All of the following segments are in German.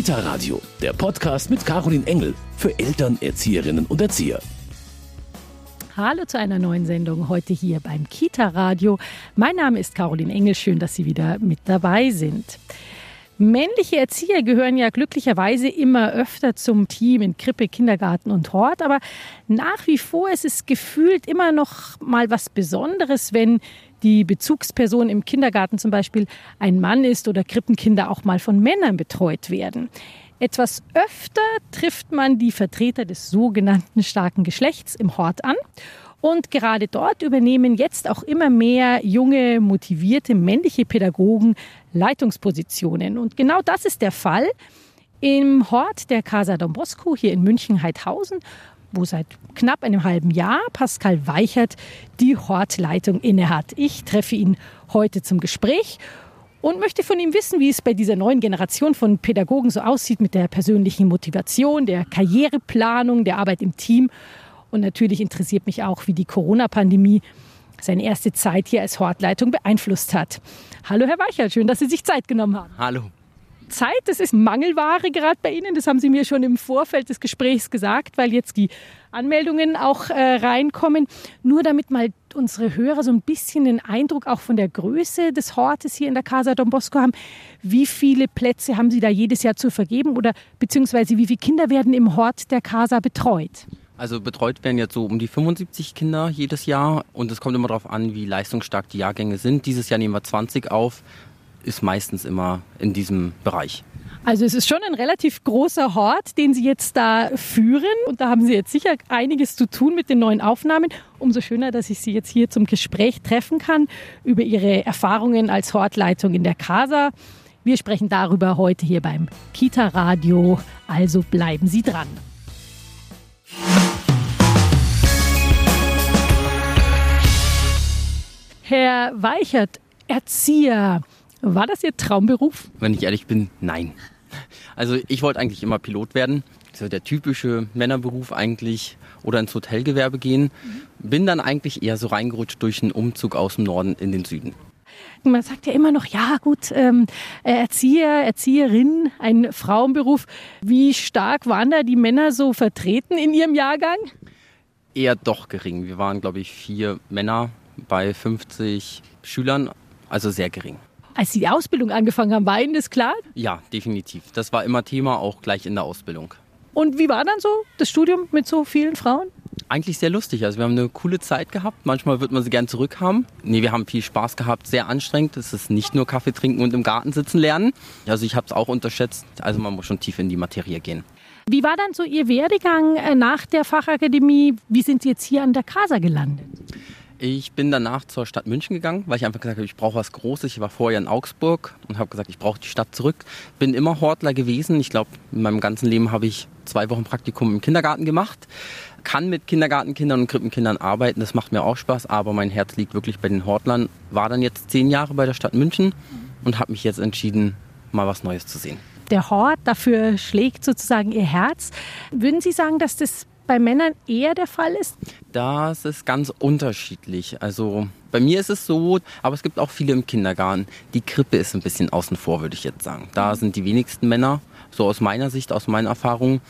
Kita Radio, der Podcast mit Caroline Engel für Eltern, Erzieherinnen und Erzieher. Hallo zu einer neuen Sendung heute hier beim Kita Radio. Mein Name ist Caroline Engel. Schön, dass Sie wieder mit dabei sind. Männliche Erzieher gehören ja glücklicherweise immer öfter zum Team in Krippe, Kindergarten und Hort, aber nach wie vor ist es gefühlt immer noch mal was Besonderes, wenn die Bezugsperson im Kindergarten zum Beispiel ein Mann ist oder Krippenkinder auch mal von Männern betreut werden. Etwas öfter trifft man die Vertreter des sogenannten starken Geschlechts im Hort an. Und gerade dort übernehmen jetzt auch immer mehr junge, motivierte männliche Pädagogen Leitungspositionen. Und genau das ist der Fall im Hort der Casa Don Bosco hier in München-Heidhausen, wo seit knapp einem halben Jahr Pascal Weichert die Hortleitung innehat. Ich treffe ihn heute zum Gespräch und möchte von ihm wissen, wie es bei dieser neuen Generation von Pädagogen so aussieht mit der persönlichen Motivation, der Karriereplanung, der Arbeit im Team und natürlich interessiert mich auch, wie die Corona-Pandemie seine erste Zeit hier als Hortleitung beeinflusst hat. Hallo, Herr Weichert, schön, dass Sie sich Zeit genommen haben. Hallo. Zeit, das ist Mangelware gerade bei Ihnen. Das haben Sie mir schon im Vorfeld des Gesprächs gesagt, weil jetzt die Anmeldungen auch äh, reinkommen. Nur damit mal unsere Hörer so ein bisschen den Eindruck auch von der Größe des Hortes hier in der Casa Don Bosco haben. Wie viele Plätze haben Sie da jedes Jahr zu vergeben oder beziehungsweise wie viele Kinder werden im Hort der Casa betreut? Also betreut werden jetzt so um die 75 Kinder jedes Jahr und es kommt immer darauf an, wie leistungsstark die Jahrgänge sind. Dieses Jahr nehmen wir 20 auf, ist meistens immer in diesem Bereich. Also es ist schon ein relativ großer Hort, den Sie jetzt da führen. Und da haben Sie jetzt sicher einiges zu tun mit den neuen Aufnahmen. Umso schöner, dass ich Sie jetzt hier zum Gespräch treffen kann über Ihre Erfahrungen als Hortleitung in der Casa. Wir sprechen darüber heute hier beim Kita Radio. Also bleiben Sie dran. Herr Weichert, Erzieher, war das Ihr Traumberuf? Wenn ich ehrlich bin, nein. Also ich wollte eigentlich immer Pilot werden. So der typische Männerberuf eigentlich oder ins Hotelgewerbe gehen. Bin dann eigentlich eher so reingerutscht durch einen Umzug aus dem Norden in den Süden. Man sagt ja immer noch, ja gut, ähm, Erzieher, Erzieherin, ein Frauenberuf. Wie stark waren da die Männer so vertreten in Ihrem Jahrgang? Eher doch gering. Wir waren, glaube ich, vier Männer bei 50 Schülern, also sehr gering. Als Sie die Ausbildung angefangen haben, war Ihnen das klar? Ja, definitiv. Das war immer Thema, auch gleich in der Ausbildung. Und wie war dann so das Studium mit so vielen Frauen? Eigentlich sehr lustig. Also wir haben eine coole Zeit gehabt. Manchmal wird man sie gern zurückhaben. Nee, wir haben viel Spaß gehabt, sehr anstrengend. Es ist nicht nur Kaffee trinken und im Garten sitzen lernen. Also ich habe es auch unterschätzt. Also man muss schon tief in die Materie gehen. Wie war dann so Ihr Werdegang äh, nach der Fachakademie? Wie sind Sie jetzt hier an der Casa gelandet? Ich bin danach zur Stadt München gegangen, weil ich einfach gesagt habe, ich brauche was Großes. Ich war vorher in Augsburg und habe gesagt, ich brauche die Stadt zurück. Bin immer Hortler gewesen. Ich glaube, in meinem ganzen Leben habe ich zwei Wochen Praktikum im Kindergarten gemacht. Kann mit Kindergartenkindern und Krippenkindern arbeiten, das macht mir auch Spaß, aber mein Herz liegt wirklich bei den Hortlern. War dann jetzt zehn Jahre bei der Stadt München und habe mich jetzt entschieden, mal was Neues zu sehen. Der Hort, dafür schlägt sozusagen Ihr Herz. Würden Sie sagen, dass das bei Männern eher der Fall ist? Das ist ganz unterschiedlich. Also bei mir ist es so, aber es gibt auch viele im Kindergarten. Die Krippe ist ein bisschen außen vor, würde ich jetzt sagen. Da sind die wenigsten Männer, so aus meiner Sicht, aus meinen Erfahrungen.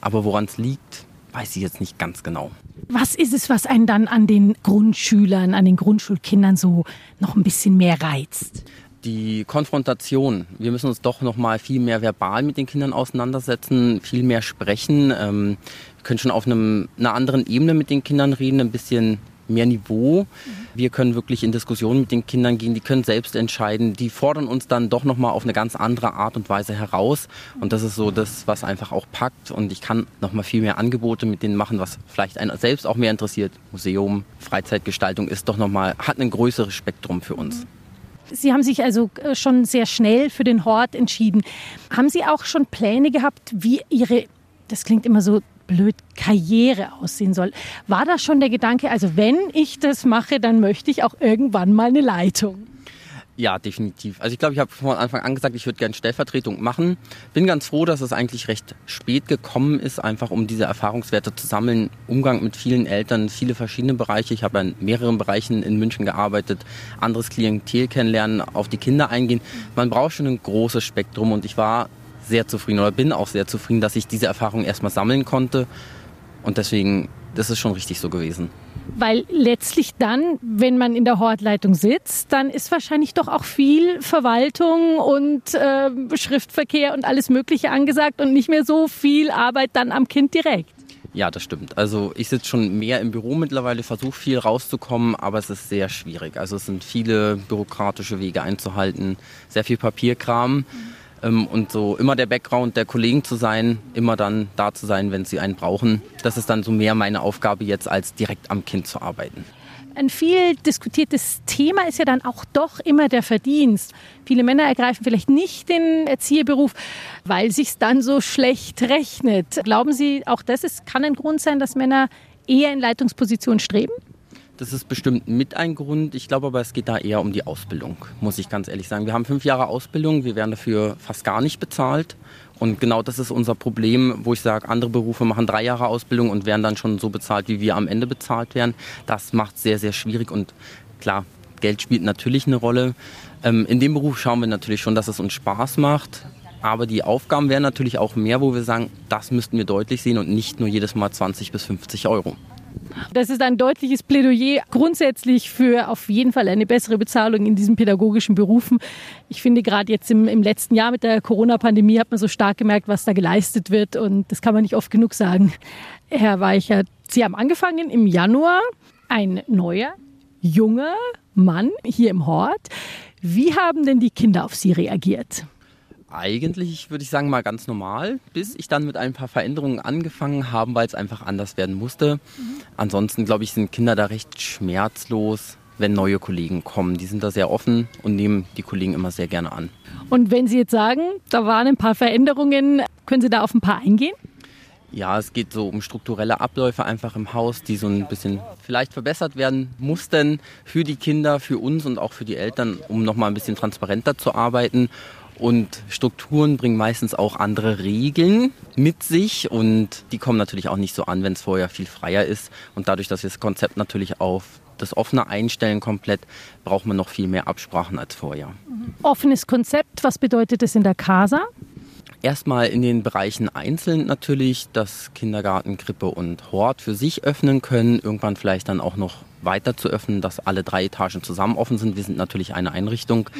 Aber woran es liegt, weiß ich jetzt nicht ganz genau. Was ist es, was einen dann an den Grundschülern, an den Grundschulkindern so noch ein bisschen mehr reizt? Die Konfrontation. Wir müssen uns doch noch mal viel mehr verbal mit den Kindern auseinandersetzen, viel mehr sprechen. Ähm, wir können schon auf einem, einer anderen Ebene mit den Kindern reden, ein bisschen mehr Niveau. Wir können wirklich in Diskussionen mit den Kindern gehen, die können selbst entscheiden, die fordern uns dann doch nochmal auf eine ganz andere Art und Weise heraus. Und das ist so das, was einfach auch packt. Und ich kann nochmal viel mehr Angebote mit denen machen, was vielleicht einen selbst auch mehr interessiert. Museum, Freizeitgestaltung ist doch nochmal, hat ein größeres Spektrum für uns. Sie haben sich also äh, schon sehr schnell für den Hort entschieden. Haben Sie auch schon Pläne gehabt, wie Ihre, das klingt immer so blöd, Karriere aussehen soll? War da schon der Gedanke, also wenn ich das mache, dann möchte ich auch irgendwann mal eine Leitung? Ja, definitiv. Also ich glaube, ich habe von Anfang an gesagt, ich würde gerne Stellvertretung machen. Bin ganz froh, dass es eigentlich recht spät gekommen ist, einfach um diese Erfahrungswerte zu sammeln. Umgang mit vielen Eltern, viele verschiedene Bereiche. Ich habe in mehreren Bereichen in München gearbeitet, anderes Klientel kennenlernen, auf die Kinder eingehen. Man braucht schon ein großes Spektrum und ich war sehr zufrieden oder bin auch sehr zufrieden, dass ich diese Erfahrung erstmal sammeln konnte. Und deswegen, das ist schon richtig so gewesen. Weil letztlich dann, wenn man in der Hortleitung sitzt, dann ist wahrscheinlich doch auch viel Verwaltung und äh, Schriftverkehr und alles Mögliche angesagt und nicht mehr so viel Arbeit dann am Kind direkt. Ja, das stimmt. Also ich sitze schon mehr im Büro mittlerweile, versuche viel rauszukommen, aber es ist sehr schwierig. Also es sind viele bürokratische Wege einzuhalten, sehr viel Papierkram. Mhm und so immer der Background der Kollegen zu sein, immer dann da zu sein, wenn sie einen brauchen. Das ist dann so mehr meine Aufgabe jetzt, als direkt am Kind zu arbeiten. Ein viel diskutiertes Thema ist ja dann auch doch immer der Verdienst. Viele Männer ergreifen vielleicht nicht den Erzieherberuf, weil sich dann so schlecht rechnet. Glauben Sie, auch das ist, kann ein Grund sein, dass Männer eher in Leitungspositionen streben? Das ist bestimmt mit ein Grund. Ich glaube aber, es geht da eher um die Ausbildung, muss ich ganz ehrlich sagen. Wir haben fünf Jahre Ausbildung, wir werden dafür fast gar nicht bezahlt. Und genau das ist unser Problem, wo ich sage, andere Berufe machen drei Jahre Ausbildung und werden dann schon so bezahlt, wie wir am Ende bezahlt werden. Das macht es sehr, sehr schwierig und klar, Geld spielt natürlich eine Rolle. Ähm, in dem Beruf schauen wir natürlich schon, dass es uns Spaß macht. Aber die Aufgaben wären natürlich auch mehr, wo wir sagen, das müssten wir deutlich sehen und nicht nur jedes Mal 20 bis 50 Euro. Das ist ein deutliches Plädoyer grundsätzlich für auf jeden Fall eine bessere Bezahlung in diesen pädagogischen Berufen. Ich finde gerade jetzt im, im letzten Jahr mit der Corona-Pandemie hat man so stark gemerkt, was da geleistet wird und das kann man nicht oft genug sagen. Herr Weichert, Sie haben angefangen im Januar, ein neuer, junger Mann hier im Hort. Wie haben denn die Kinder auf Sie reagiert? Eigentlich würde ich sagen mal ganz normal, bis ich dann mit ein paar Veränderungen angefangen habe, weil es einfach anders werden musste. Mhm. Ansonsten glaube ich, sind Kinder da recht schmerzlos, wenn neue Kollegen kommen. Die sind da sehr offen und nehmen die Kollegen immer sehr gerne an. Und wenn Sie jetzt sagen, da waren ein paar Veränderungen, können Sie da auf ein paar eingehen? Ja, es geht so um strukturelle Abläufe einfach im Haus, die so ein bisschen vielleicht verbessert werden mussten für die Kinder, für uns und auch für die Eltern, um nochmal ein bisschen transparenter zu arbeiten und Strukturen bringen meistens auch andere Regeln mit sich und die kommen natürlich auch nicht so an, wenn es vorher viel freier ist. Und dadurch, dass wir das Konzept natürlich auf das offene einstellen komplett, braucht man noch viel mehr Absprachen als vorher. Mhm. Offenes Konzept, was bedeutet es in der Casa? Erstmal in den Bereichen einzeln natürlich, dass Kindergarten, Krippe und Hort für sich öffnen können. Irgendwann vielleicht dann auch noch weiter zu öffnen, dass alle drei Etagen zusammen offen sind. Wir sind natürlich eine Einrichtung,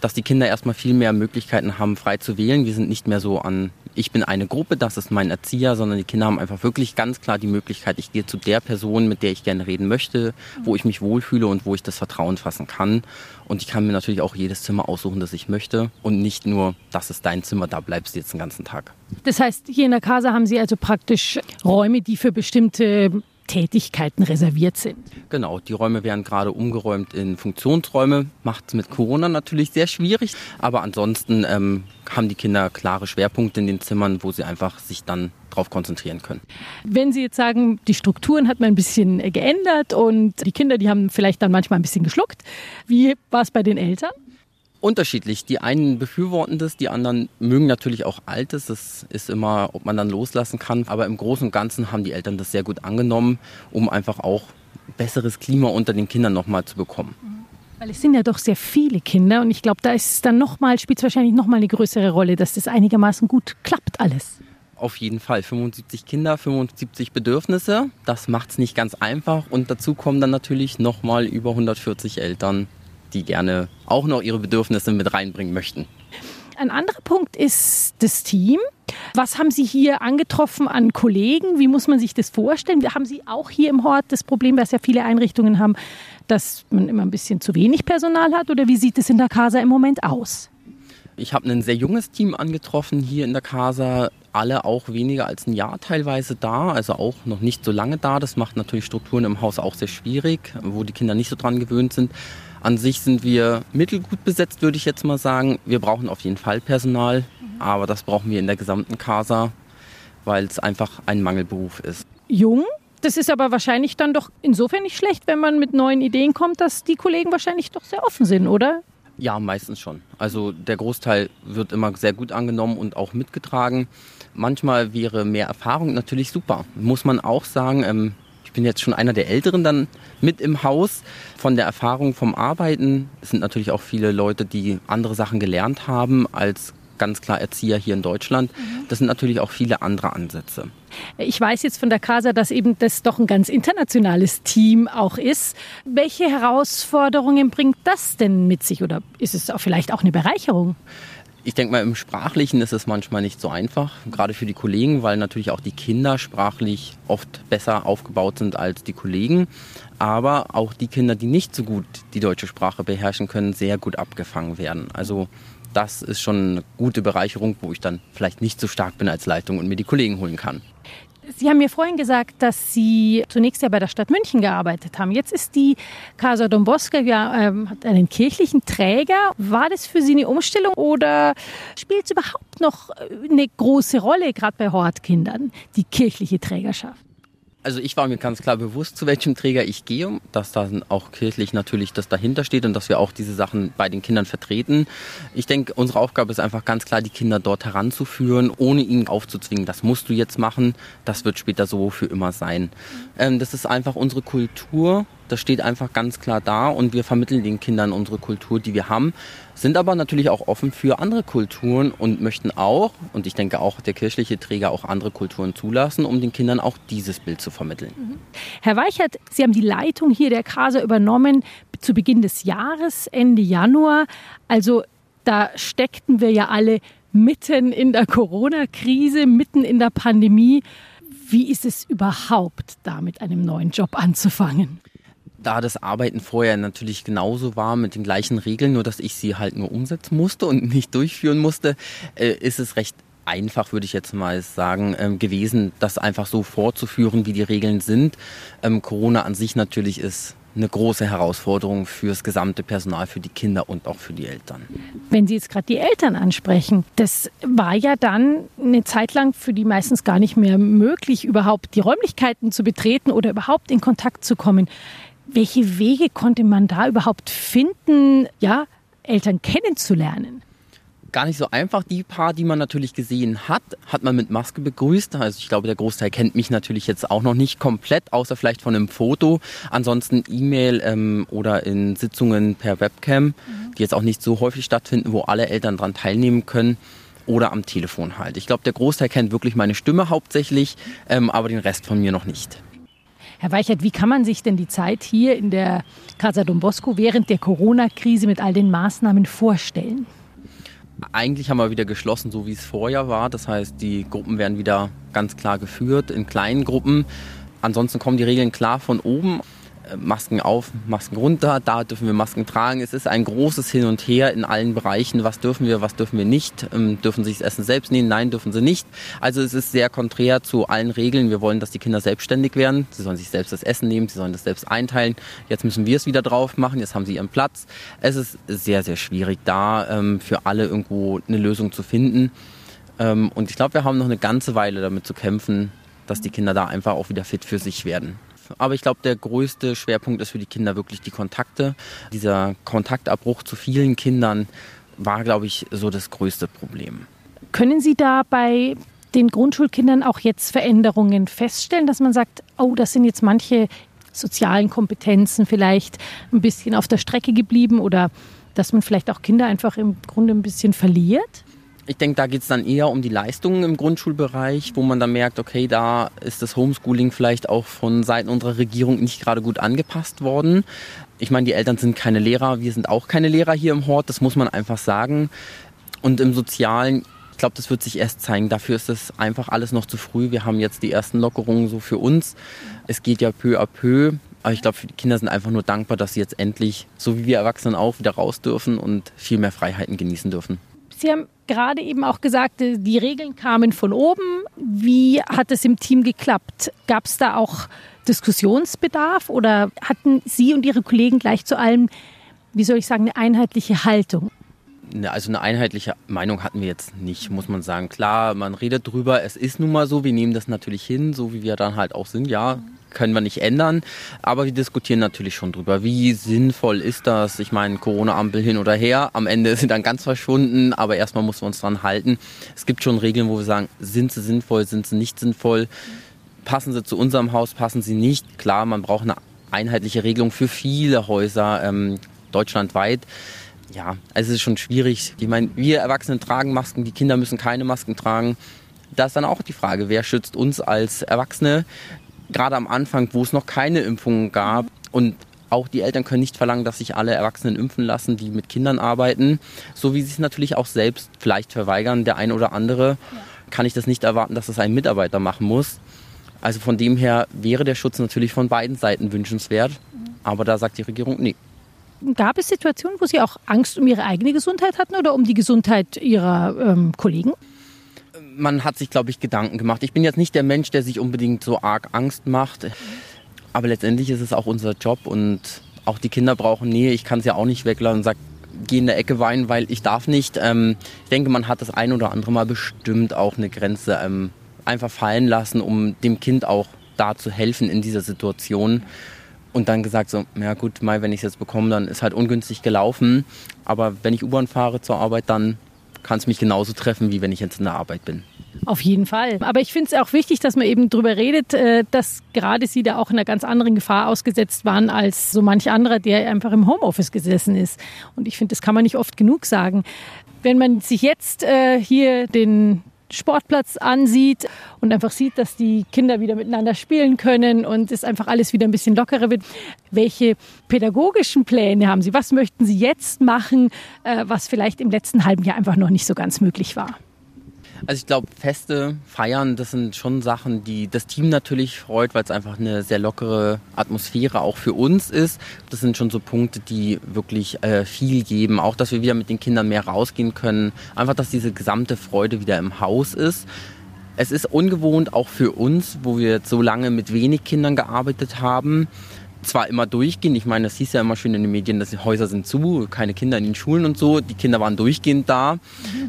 dass die Kinder erstmal viel mehr Möglichkeiten haben, frei zu wählen. Wir sind nicht mehr so an, ich bin eine Gruppe, das ist mein Erzieher, sondern die Kinder haben einfach wirklich ganz klar die Möglichkeit, ich gehe zu der Person, mit der ich gerne reden möchte, wo ich mich wohlfühle und wo ich das Vertrauen fassen kann. Und ich kann mir natürlich auch jedes Zimmer aussuchen, das ich möchte und nicht nur, das ist dein Zimmer, da bleibst du jetzt den ganzen Tag. Das heißt, hier in der Casa haben Sie also praktisch Räume, die für bestimmte Tätigkeiten reserviert sind. Genau, die Räume werden gerade umgeräumt in Funktionsräume. Macht es mit Corona natürlich sehr schwierig, aber ansonsten ähm, haben die Kinder klare Schwerpunkte in den Zimmern, wo sie einfach sich dann darauf konzentrieren können. Wenn Sie jetzt sagen, die Strukturen hat man ein bisschen geändert und die Kinder, die haben vielleicht dann manchmal ein bisschen geschluckt. Wie war es bei den Eltern? Unterschiedlich. Die einen befürworten das, die anderen mögen natürlich auch Altes. Das ist immer, ob man dann loslassen kann. Aber im Großen und Ganzen haben die Eltern das sehr gut angenommen, um einfach auch besseres Klima unter den Kindern nochmal zu bekommen. Weil es sind ja doch sehr viele Kinder und ich glaube, da ist dann nochmal, spielt es wahrscheinlich nochmal eine größere Rolle, dass das einigermaßen gut klappt alles. Auf jeden Fall. 75 Kinder, 75 Bedürfnisse. Das macht es nicht ganz einfach. Und dazu kommen dann natürlich nochmal über 140 Eltern, die gerne auch noch ihre Bedürfnisse mit reinbringen möchten. Ein anderer Punkt ist das Team. Was haben Sie hier angetroffen an Kollegen? Wie muss man sich das vorstellen? Haben Sie auch hier im Hort das Problem, was ja viele Einrichtungen haben, dass man immer ein bisschen zu wenig Personal hat? Oder wie sieht es in der Casa im Moment aus? Ich habe ein sehr junges Team angetroffen hier in der Casa. Alle auch weniger als ein Jahr teilweise da, also auch noch nicht so lange da. Das macht natürlich Strukturen im Haus auch sehr schwierig, wo die Kinder nicht so dran gewöhnt sind. An sich sind wir mittelgut besetzt, würde ich jetzt mal sagen. Wir brauchen auf jeden Fall Personal, mhm. aber das brauchen wir in der gesamten Casa, weil es einfach ein Mangelberuf ist. Jung? Das ist aber wahrscheinlich dann doch insofern nicht schlecht, wenn man mit neuen Ideen kommt, dass die Kollegen wahrscheinlich doch sehr offen sind, oder? Ja, meistens schon. Also der Großteil wird immer sehr gut angenommen und auch mitgetragen. Manchmal wäre mehr Erfahrung natürlich super. Muss man auch sagen, ähm, ich bin jetzt schon einer der Älteren dann mit im Haus. Von der Erfahrung vom Arbeiten es sind natürlich auch viele Leute, die andere Sachen gelernt haben als ganz klar Erzieher hier in Deutschland. Mhm. Das sind natürlich auch viele andere Ansätze. Ich weiß jetzt von der CASA, dass eben das doch ein ganz internationales Team auch ist. Welche Herausforderungen bringt das denn mit sich oder ist es auch vielleicht auch eine Bereicherung? Ich denke mal, im Sprachlichen ist es manchmal nicht so einfach, gerade für die Kollegen, weil natürlich auch die Kinder sprachlich oft besser aufgebaut sind als die Kollegen. Aber auch die Kinder, die nicht so gut die deutsche Sprache beherrschen können, sehr gut abgefangen werden. Also das ist schon eine gute Bereicherung, wo ich dann vielleicht nicht so stark bin als Leitung und mir die Kollegen holen kann. Sie haben mir vorhin gesagt, dass Sie zunächst ja bei der Stadt München gearbeitet haben. Jetzt ist die Casa Don Bosco ja ähm, hat einen kirchlichen Träger. War das für Sie eine Umstellung oder spielt es überhaupt noch eine große Rolle, gerade bei Hortkindern, die kirchliche Trägerschaft? Also ich war mir ganz klar bewusst, zu welchem Träger ich gehe, dass da auch kirchlich natürlich das dahinter steht und dass wir auch diese Sachen bei den Kindern vertreten. Ich denke, unsere Aufgabe ist einfach ganz klar, die Kinder dort heranzuführen, ohne ihnen aufzuzwingen, das musst du jetzt machen, das wird später so für immer sein. Ähm, das ist einfach unsere Kultur, das steht einfach ganz klar da und wir vermitteln den Kindern unsere Kultur, die wir haben, sind aber natürlich auch offen für andere Kulturen und möchten auch, und ich denke auch der kirchliche Träger auch andere Kulturen zulassen, um den Kindern auch dieses Bild zu vermitteln. Mhm. Herr Weichert, Sie haben die Leitung hier der Krase übernommen zu Beginn des Jahres, Ende Januar. Also da steckten wir ja alle mitten in der Corona-Krise, mitten in der Pandemie. Wie ist es überhaupt, da mit einem neuen Job anzufangen? Da das Arbeiten vorher natürlich genauso war mit den gleichen Regeln, nur dass ich sie halt nur umsetzen musste und nicht durchführen musste, äh, ist es recht einfach, würde ich jetzt mal sagen, ähm, gewesen, das einfach so fortzuführen, wie die Regeln sind. Ähm, Corona an sich natürlich ist eine große Herausforderung fürs gesamte Personal, für die Kinder und auch für die Eltern. Wenn Sie jetzt gerade die Eltern ansprechen, das war ja dann eine Zeit lang für die meistens gar nicht mehr möglich, überhaupt die Räumlichkeiten zu betreten oder überhaupt in Kontakt zu kommen. Welche Wege konnte man da überhaupt finden, ja, Eltern kennenzulernen? gar nicht so einfach. Die paar, die man natürlich gesehen hat, hat man mit Maske begrüßt. Also ich glaube, der Großteil kennt mich natürlich jetzt auch noch nicht komplett, außer vielleicht von einem Foto. Ansonsten E-Mail ähm, oder in Sitzungen per Webcam, mhm. die jetzt auch nicht so häufig stattfinden, wo alle Eltern daran teilnehmen können. Oder am Telefon halt. Ich glaube, der Großteil kennt wirklich meine Stimme hauptsächlich, ähm, aber den Rest von mir noch nicht. Herr Weichert, wie kann man sich denn die Zeit hier in der Casa Don Bosco während der Corona-Krise mit all den Maßnahmen vorstellen? Eigentlich haben wir wieder geschlossen, so wie es vorher war. Das heißt, die Gruppen werden wieder ganz klar geführt in kleinen Gruppen. Ansonsten kommen die Regeln klar von oben. Masken auf, Masken runter, da dürfen wir Masken tragen. Es ist ein großes Hin und Her in allen Bereichen. Was dürfen wir, was dürfen wir nicht? Ähm, dürfen sie das Essen selbst nehmen? Nein, dürfen sie nicht. Also es ist sehr konträr zu allen Regeln. Wir wollen, dass die Kinder selbstständig werden. Sie sollen sich selbst das Essen nehmen, sie sollen das selbst einteilen. Jetzt müssen wir es wieder drauf machen, jetzt haben sie ihren Platz. Es ist sehr, sehr schwierig, da ähm, für alle irgendwo eine Lösung zu finden. Ähm, und ich glaube, wir haben noch eine ganze Weile damit zu kämpfen, dass die Kinder da einfach auch wieder fit für sich werden. Aber ich glaube, der größte Schwerpunkt ist für die Kinder wirklich die Kontakte. Dieser Kontaktabbruch zu vielen Kindern war, glaube ich, so das größte Problem. Können Sie da bei den Grundschulkindern auch jetzt Veränderungen feststellen, dass man sagt, oh, das sind jetzt manche sozialen Kompetenzen vielleicht ein bisschen auf der Strecke geblieben oder dass man vielleicht auch Kinder einfach im Grunde ein bisschen verliert? Ich denke, da geht es dann eher um die Leistungen im Grundschulbereich, wo man dann merkt, okay, da ist das Homeschooling vielleicht auch von Seiten unserer Regierung nicht gerade gut angepasst worden. Ich meine, die Eltern sind keine Lehrer, wir sind auch keine Lehrer hier im Hort, das muss man einfach sagen. Und im Sozialen, ich glaube, das wird sich erst zeigen. Dafür ist es einfach alles noch zu früh. Wir haben jetzt die ersten Lockerungen so für uns. Es geht ja peu à peu. Aber ich glaube, die Kinder sind einfach nur dankbar, dass sie jetzt endlich, so wie wir Erwachsenen auch, wieder raus dürfen und viel mehr Freiheiten genießen dürfen. Sie haben gerade eben auch gesagt, äh, die Regeln kamen von oben. Wie hat es im Team geklappt? Gab es da auch Diskussionsbedarf oder hatten Sie und Ihre Kollegen gleich zu allem, wie soll ich sagen, eine einheitliche Haltung? Also eine einheitliche Meinung hatten wir jetzt nicht, muss man sagen. Klar, man redet drüber, es ist nun mal so, wir nehmen das natürlich hin, so wie wir dann halt auch sind. Ja, können wir nicht ändern. Aber wir diskutieren natürlich schon drüber. Wie sinnvoll ist das? Ich meine, Corona-Ampel hin oder her. Am Ende sind dann ganz verschwunden, aber erstmal müssen wir uns dran halten. Es gibt schon Regeln, wo wir sagen, sind sie sinnvoll, sind sie nicht sinnvoll? Passen sie zu unserem Haus, passen sie nicht? Klar, man braucht eine einheitliche Regelung für viele Häuser ähm, deutschlandweit. Ja, also es ist schon schwierig. Ich meine, wir Erwachsenen tragen Masken, die Kinder müssen keine Masken tragen. Da ist dann auch die Frage, wer schützt uns als Erwachsene? Gerade am Anfang, wo es noch keine Impfungen gab und auch die Eltern können nicht verlangen, dass sich alle Erwachsenen impfen lassen, die mit Kindern arbeiten. So wie sie es natürlich auch selbst vielleicht verweigern, der eine oder andere, kann ich das nicht erwarten, dass das ein Mitarbeiter machen muss. Also von dem her wäre der Schutz natürlich von beiden Seiten wünschenswert. Aber da sagt die Regierung, nee. Gab es Situationen, wo Sie auch Angst um Ihre eigene Gesundheit hatten oder um die Gesundheit Ihrer ähm, Kollegen? Man hat sich, glaube ich, Gedanken gemacht. Ich bin jetzt nicht der Mensch, der sich unbedingt so arg Angst macht. Aber letztendlich ist es auch unser Job und auch die Kinder brauchen Nähe. Ich kann es ja auch nicht weglassen und sagen, geh in der Ecke weinen, weil ich darf nicht. Ähm, ich denke, man hat das ein oder andere Mal bestimmt auch eine Grenze ähm, einfach fallen lassen, um dem Kind auch da zu helfen in dieser Situation und dann gesagt so, ja gut, mal wenn ich es jetzt bekomme, dann ist halt ungünstig gelaufen. Aber wenn ich U-Bahn fahre zur Arbeit, dann kann es mich genauso treffen, wie wenn ich jetzt in der Arbeit bin. Auf jeden Fall. Aber ich finde es auch wichtig, dass man eben darüber redet, äh, dass gerade Sie da auch einer ganz anderen Gefahr ausgesetzt waren als so manch anderer, der einfach im Homeoffice gesessen ist. Und ich finde, das kann man nicht oft genug sagen. Wenn man sich jetzt äh, hier den Sportplatz ansieht und einfach sieht, dass die Kinder wieder miteinander spielen können und es einfach alles wieder ein bisschen lockerer wird. Welche pädagogischen Pläne haben Sie? Was möchten Sie jetzt machen, äh, was vielleicht im letzten halben Jahr einfach noch nicht so ganz möglich war? Also ich glaube, Feste, Feiern, das sind schon Sachen, die das Team natürlich freut, weil es einfach eine sehr lockere Atmosphäre auch für uns ist. Das sind schon so Punkte, die wirklich äh, viel geben. Auch, dass wir wieder mit den Kindern mehr rausgehen können. Einfach, dass diese gesamte Freude wieder im Haus ist. Es ist ungewohnt auch für uns, wo wir jetzt so lange mit wenig Kindern gearbeitet haben zwar immer durchgehend, ich meine, das hieß ja immer schön in den Medien, dass die Häuser sind zu, keine Kinder in den Schulen und so, die Kinder waren durchgehend da.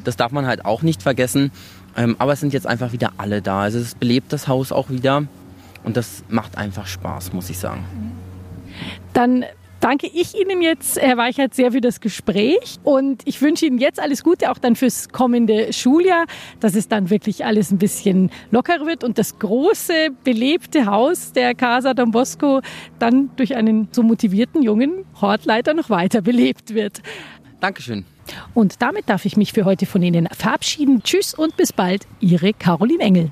Das darf man halt auch nicht vergessen. Ähm, aber es sind jetzt einfach wieder alle da. Also es belebt das Haus auch wieder und das macht einfach Spaß, muss ich sagen. Dann danke ich Ihnen jetzt, Herr Weichert, sehr für das Gespräch. Und ich wünsche Ihnen jetzt alles Gute, auch dann fürs kommende Schuljahr, dass es dann wirklich alles ein bisschen lockerer wird und das große, belebte Haus der Casa Don Bosco dann durch einen so motivierten jungen Hortleiter noch weiter belebt wird. Dankeschön. Und damit darf ich mich für heute von Ihnen verabschieden. Tschüss und bis bald, Ihre Caroline Engel.